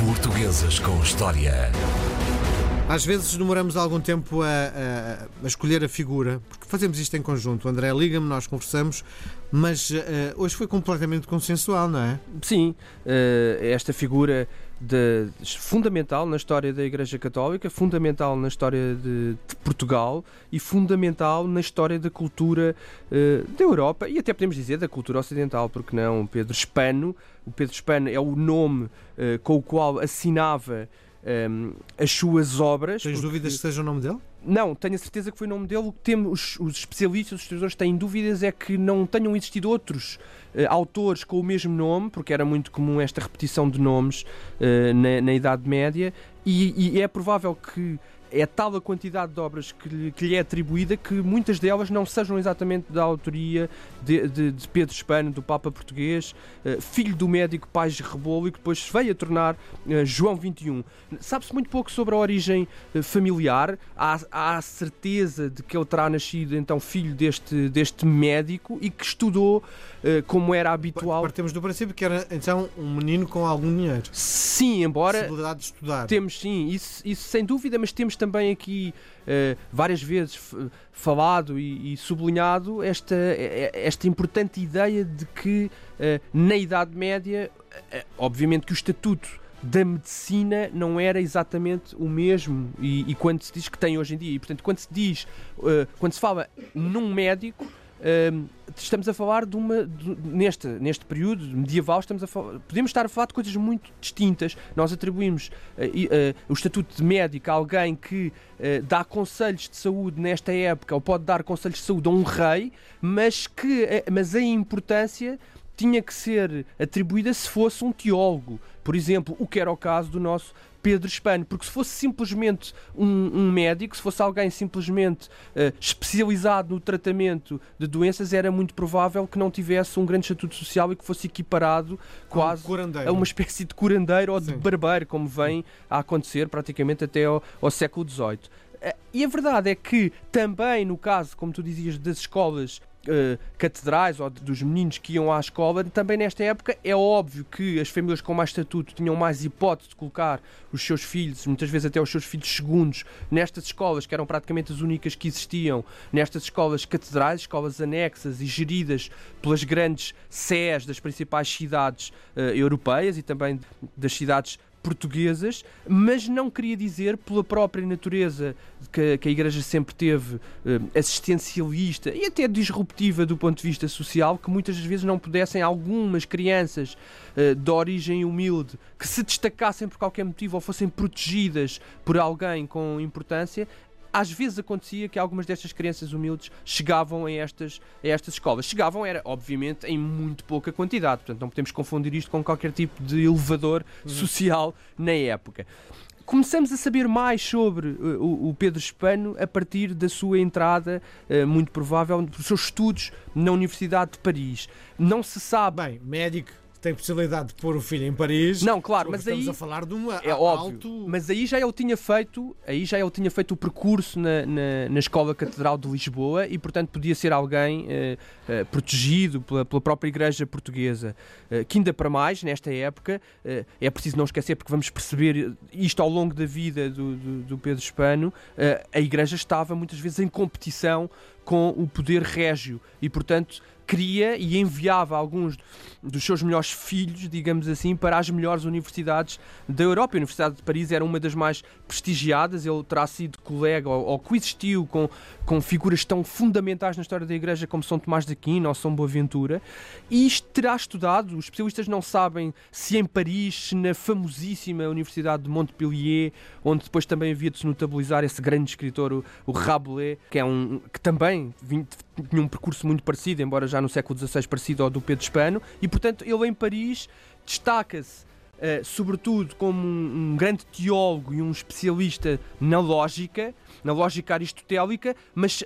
Portuguesas com História. Às vezes demoramos algum tempo a, a- a escolher a figura, porque fazemos isto em conjunto. O André liga-me, nós conversamos, mas eh, hoje foi completamente consensual, não é? Sim, eh, esta figura de- fundamental na história da Igreja Católica, fundamental na história de, de Portugal e fundamental na história da cultura eh, da Europa e até podemos dizer da cultura ocidental, porque não? Pedro Spano, o Pedro Spano é o nome eh, com o qual assinava ehm, as suas obras. Tens porque- dúvidas que seja o nome dele? não, tenho a certeza que foi o nome dele. O que temos, os, especialistas, os historiadores têm dúvidas é que não tenham existido outros eh, autores com o mesmo nome, porque era muito comum esta repetição de nomes eh, na, na Idade Média, e, e é provável que é tal a quantidade de obras que lhe, que lhe é atribuída que muitas delas não sejam exatamente da autoria de, de- de Pedro Espano, do Papa Português, eh, filho do médico Pais de Rebolo e que depois se veio a tornar eh, João XXI. Sabe-se muito pouco sobre a origem eh, familiar. Há, há a certeza de que ele terá nascido então filho deste, deste médico e que estudou como era habitual. Partimos do princípio que era então um menino com algum dinheiro. Sim, embora Possibilidade de estudar. temos sim, isso, isso sem dúvida, mas temos também aqui eh, várias vezes falado e, sublinhado esta, esta importante ideia de que eh, na Idade Média, eh, obviamente que o estatuto da medicina não era exatamente o mesmo e, e quando se diz que tem hoje em dia, e portanto quando se diz, eh, quando se fala num médico, eh, estamos a falar de uma de- neste, neste período medieval estamos a falar, podemos estar a falar de coisas muito distintas. Nós atribuímos e, eh, o estatuto de médico a alguém que eh, dá conselhos de saúde nesta época ou pode dar conselhos de saúde a um rei mas que mas a importância tinha que ser atribuída se fosse um teólogo. Por exemplo o que era o caso do nosso Pedro Espano, porque se fosse simplesmente um, um médico, se fosse alguém simplesmente eh, especializado no tratamento de doenças, era muito provável que não tivesse um grande estatuto social e que fosse equiparado quase Um a uma espécie de curandeiro ou de Sim. barbeiro, como vem a acontecer praticamente até ao, ao século XVIII. Eh, E a verdade é que também no caso, como tu dizias, das escolas eh, catedrais ou dos meninos que iam à escola, também nesta época é óbvio que as famílias com mais estatuto tinham mais hipótese de colocar os seus filhos, muitas vezes até os seus filhos segundos, nestas escolas que eram praticamente as únicas que existiam, nestas escolas catedrais, escolas anexas e geridas pelas grandes SES das principais cidades eh, europeias e também das cidades portuguesas, mas não queria dizer, pela própria natureza que, que a Igreja sempre teve eh, assistencialista e até disruptiva do ponto de vista social, que muitas das vezes não pudessem algumas crianças eh, de origem humilde que se destacassem por qualquer motivo ou fossem protegidas por alguém com importância, às vezes acontecia que algumas destas crianças humildes chegavam a estas, a estas escolas. Chegavam, era obviamente em muito pouca quantidade, portanto não podemos confundir isto com qualquer tipo de elevador social na época. Começamos a saber mais sobre uh, o, o Pedro Espano a partir da sua entrada, uh, muito provável, dos seus estudos na Universidade de Paris. Não se sabe. Bem, médico tem possibilidade de pôr o filho em Paris. Não, claro, mas Estamos aí a falar de um é óbvio. alto. Mas aí já ele tinha feito, aí já ele tinha feito o percurso na, na, na Escola Catedral de Lisboa e, portanto, podia ser alguém eh, eh, protegido pela, pela própria Igreja Portuguesa. Eh, que ainda para mais, nesta época, eh, é preciso não esquecer, porque vamos perceber isto ao longo da vida do, do, do Pedro Espano, eh, a Igreja estava muitas vezes em competição com o poder régio e, portanto, queria e enviava alguns dos seus melhores filhos, digamos assim, para as melhores universidades da Europa. A Universidade de Paris era uma das mais prestigiadas, ele terá sido colega ou, ou coexistiu com, com figuras tão fundamentais na história da Igreja como São Tomás de Aquino ou São Boaventura, e terá estudado, os especialistas não sabem se em Paris, se na famosíssima Universidade de Montpellier, onde depois também havia de se notabilizar esse grande escritor, o, o Rabelais, que, é um, que também vim- tinha um percurso muito parecido, embora já no século XVI parecido ao do Pedro Espano, e portanto ele em Paris destaca-se eh, sobretudo como um, um grande teólogo e um especialista na lógica, na lógica aristotélica, mas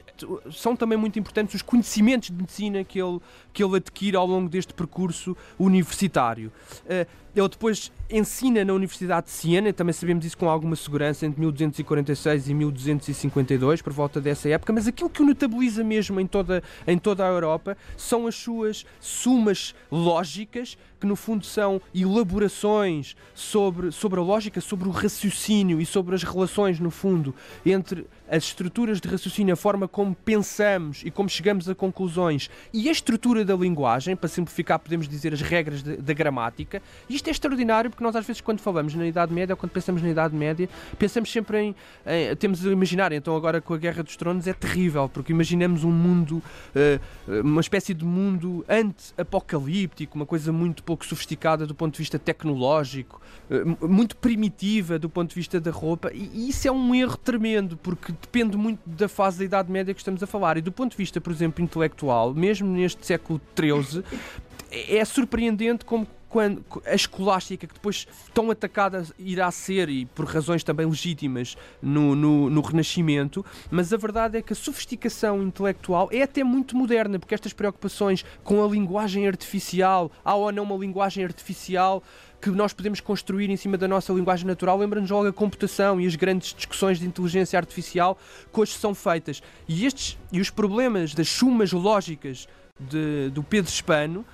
são também muito importantes os conhecimentos de medicina que ele, que ele adquire ao longo deste percurso universitário. Eh, ele depois ensina na Universidade de Siena, também sabemos isso com alguma segurança, entre 1246 e 1252, por volta dessa época, mas aquilo que o notabiliza mesmo em toda, em toda a Europa são as suas sumas lógicas que no fundo são elaborações sobre, sobre a lógica, sobre o raciocínio e sobre as relações, no fundo, entre as estruturas de raciocínio, a forma como pensamos e como chegamos a conclusões e a estrutura da linguagem, para simplificar, podemos dizer as regras da gramática. Isto é extraordinário porque nós, às vezes, quando falamos na Idade Média ou quando pensamos na Idade Média, pensamos sempre em. em temos a imaginar, então, agora com a Guerra dos Tronos é terrível, porque imaginamos um mundo, uh, uma espécie de mundo anti-apocalíptico, uma coisa muito pouco sofisticada do ponto de vista tecnológico, uh, muito primitiva do ponto de vista da roupa, e, e isso é um erro tremendo, porque depende muito da fase da Idade Média que estamos a falar. E do ponto de vista, por exemplo, intelectual, mesmo neste século XIII, é surpreendente como quando a escolástica, que depois tão atacada irá ser, e por razões também legítimas, no, no, no, Renascimento, mas a verdade é que a sofisticação intelectual é até muito moderna, porque estas preocupações com a linguagem artificial, há ou não uma linguagem artificial que nós podemos construir em cima da nossa linguagem natural, lembra-nos logo a computação e as grandes discussões de inteligência artificial que hoje são feitas. E, estes, e os problemas das sumas lógicas de, do Pedro Hispano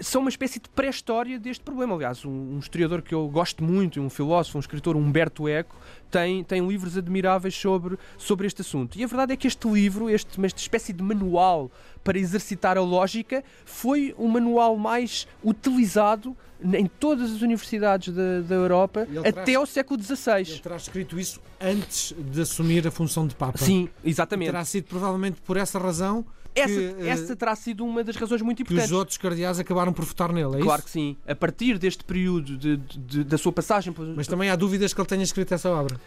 são uma espécie de pré-história deste problema. Aliás, um, um, historiador que eu gosto muito, um filósofo, um escritor, Humberto Eco, tem, tem livros admiráveis sobre, sobre este assunto. E a verdade é que este livro, este, esta espécie de manual para exercitar a lógica, foi o manual mais utilizado em todas as universidades da, da Europa até traz, ao século XVI. Ele terá escrito isso antes de assumir a função de Papa. Sim, exatamente. Terá sido provavelmente por essa razão essa, que, essa eh, terá sido uma das razões muito importantes. Que os outros cardeais acabaram por votar nele, é Claro isso? que sim. A partir deste período de, de, de, da sua passagem... Mas também há dúvidas que ele tenha escrito essa obra.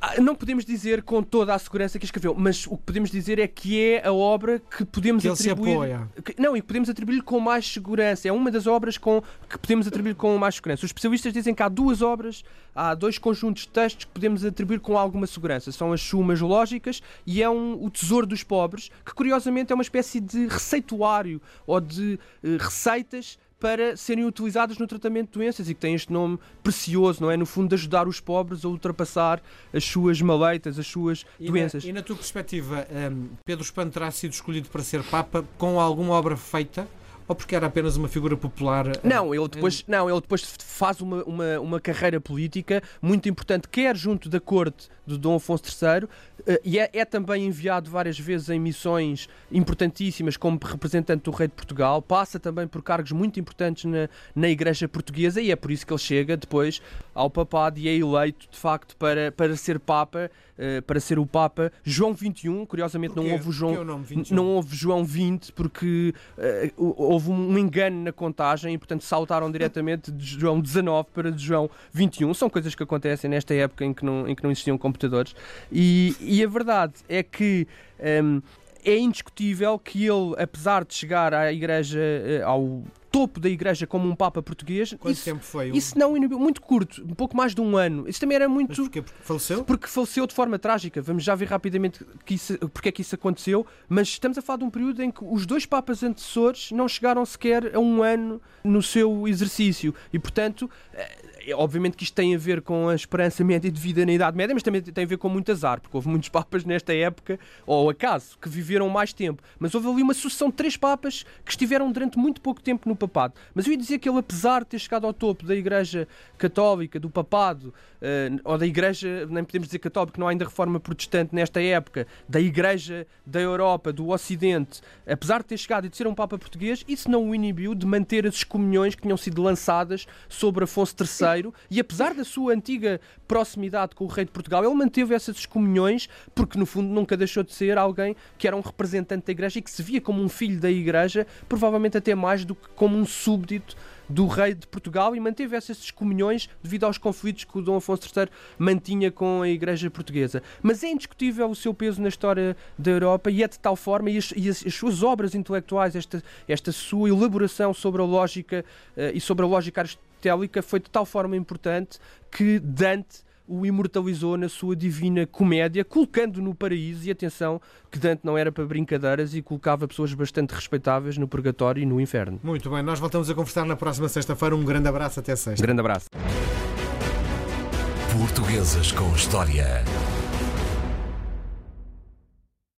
Ah, não podemos dizer com toda a segurança que escreveu, mas o que podemos dizer é que é a obra que podemos que atribuir. Ele se apoia. Que, não, e podemos atribuir com mais segurança. É uma das obras com, que podemos atribuir com mais segurança. Os especialistas dizem que há duas obras, há dois conjuntos de textos que podemos atribuir com alguma segurança. São as Sumas Lógicas e é um, o Tesouro dos Pobres, que curiosamente é uma espécie de receituário ou de uh, receitas para serem utilizadas no tratamento de doenças e que têm este nome precioso, não é? No fundo, de ajudar os pobres a ultrapassar as suas maleitas, as suas e doenças. Na, e na tua perspectiva, um, Pedro Espano terá sido escolhido para ser Papa com alguma obra feita? Ou porque era apenas uma figura popular? Eh, não, ele depois, não, ele depois faz uma, uma, uma carreira política muito importante, quer junto da corte de Dom Afonso III, eh, e é, é, também enviado várias vezes em missões importantíssimas como representante do rei de Portugal, passa também por cargos muito importantes na, na Igreja Portuguesa e é por isso que ele chega depois ao papado e é eleito de facto para, para ser Papa, eh, para ser o Papa João XXI. Curiosamente não houve, João, não houve João XX porque uh, houve um engano na contagem e portanto saltaram diretamente de João XIX para de João XXI. São coisas que acontecem nesta época em que não, em que não existiam computadores. E, e a verdade é que. Um, é indiscutível que ele, apesar de chegar à Igreja, eh, ao topo da Igreja como um Papa português. Quanto isso, tempo foi? Isso não muito curto, um pouco mais de um ano. Isso também era muito. Mas porquê? Porque faleceu? Porque faleceu de forma trágica. Vamos já ver rapidamente que isso, porque é que isso aconteceu. Mas estamos a falar de um período em que os dois Papas antecessores não chegaram sequer a um ano no seu exercício. E, portanto, eh, é, obviamente que isto tem a ver com a esperança média de vida na Idade Média, mas também tem a ver com muito azar, porque houve muitos papas nesta época, ou acaso, que viveram mais tempo. Mas houve ali uma sucessão de três papas que estiveram durante muito pouco tempo no papado. Mas eu ia dizer que ele, apesar de ter chegado ao topo da Igreja Católica, do papado, uh, ou da Igreja, nem podemos dizer católica, não há ainda reforma protestante nesta época, da Igreja da Europa, do Ocidente, apesar de ter chegado e de ser um Papa português, isso não o inibiu de manter as excomunhões que tinham sido lançadas sobre Afonso III e apesar da sua antiga proximidade com o rei de Portugal, ele manteve essas excomunhões porque, no fundo, nunca deixou de ser alguém que era um representante da Igreja e que se via como um filho da Igreja, provavelmente até mais do que como um súbdito do rei de Portugal e manteve essas excomunhões devido aos conflitos que o Dom Afonso III mantinha com a Igreja Portuguesa. Mas é indiscutível o seu peso na história da Europa e é de tal forma, e as, e as, as suas obras intelectuais, esta, esta sua elaboração sobre a lógica uh, e sobre a lógica aristotélica foi de tal forma importante que Dante o imortalizou na sua divina comédia, colocando no paraíso, e atenção, que Dante não era para brincadeiras e colocava pessoas bastante respeitáveis no purgatório e no inferno. Muito bem, nós voltamos a conversar na próxima sexta-feira. Um grande abraço, até sexta. grande abraço. Portuguesas com História.